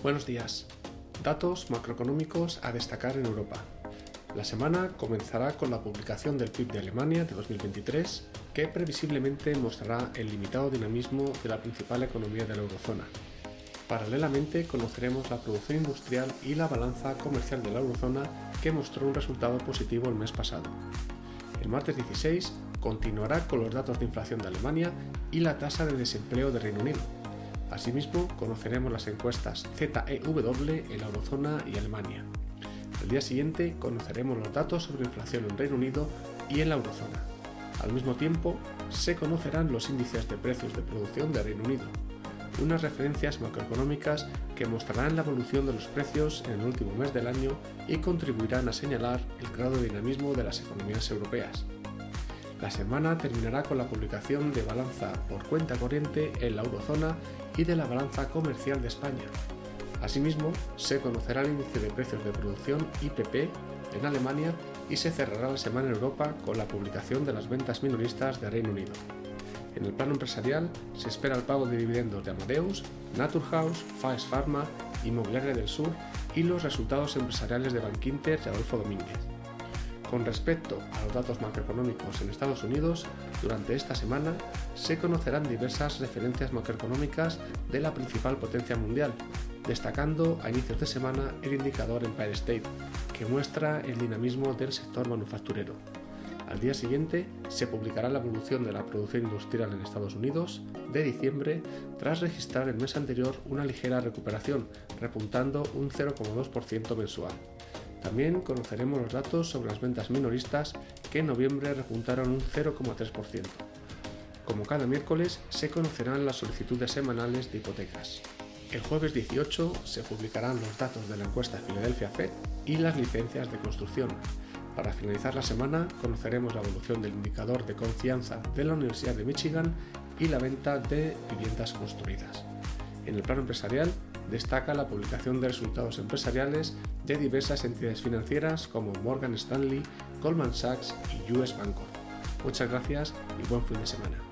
Buenos días. Datos macroeconómicos a destacar en Europa. La semana comenzará con la publicación del PIB de Alemania de 2023, que previsiblemente mostrará el limitado dinamismo de la principal economía de la eurozona. Paralelamente conoceremos la producción industrial y la balanza comercial de la eurozona, que mostró un resultado positivo el mes pasado. El martes 16 continuará con los datos de inflación de Alemania y la tasa de desempleo de Reino Unido Asimismo, conoceremos las encuestas ZEW en la eurozona y Alemania. El día siguiente conoceremos los datos sobre inflación en Reino Unido y en la eurozona. Al mismo tiempo, se conocerán los índices de precios de producción de Reino Unido, unas referencias macroeconómicas que mostrarán la evolución de los precios en el último mes del año y contribuirán a señalar el grado de dinamismo de las economías europeas. La semana terminará con la publicación de balanza por cuenta corriente en la eurozona y de la balanza comercial de España. Asimismo, se conocerá el índice de precios de producción IPP en Alemania y se cerrará la semana en Europa con la publicación de las ventas minoristas de Reino Unido. En el plano empresarial se espera el pago de dividendos de Amadeus, Naturhaus, Faes Pharma, Inmobiliaria del Sur y los resultados empresariales de Bankinter y Adolfo Domínguez. Con respecto a los datos macroeconómicos en Estados Unidos, durante esta semana se conocerán diversas referencias macroeconómicas de la principal potencia mundial, destacando a inicios de semana el indicador Empire State, que muestra el dinamismo del sector manufacturero. Al día siguiente se publicará la evolución de la producción industrial en Estados Unidos de diciembre tras registrar el mes anterior una ligera recuperación, repuntando un 0,2% mensual. También conoceremos los datos sobre las ventas minoristas que en noviembre repuntaron un 0,3%. Como cada miércoles, se conocerán las solicitudes semanales de hipotecas. El jueves 18 se publicarán los datos de la encuesta Filadelfia Fed y las licencias de construcción. Para finalizar la semana, conoceremos la evolución del indicador de confianza de la Universidad de Michigan y la venta de viviendas construidas. En el plano empresarial, destaca la publicación de resultados empresariales de diversas entidades financieras como Morgan Stanley, Goldman Sachs y US Bancorp. Muchas gracias y buen fin de semana.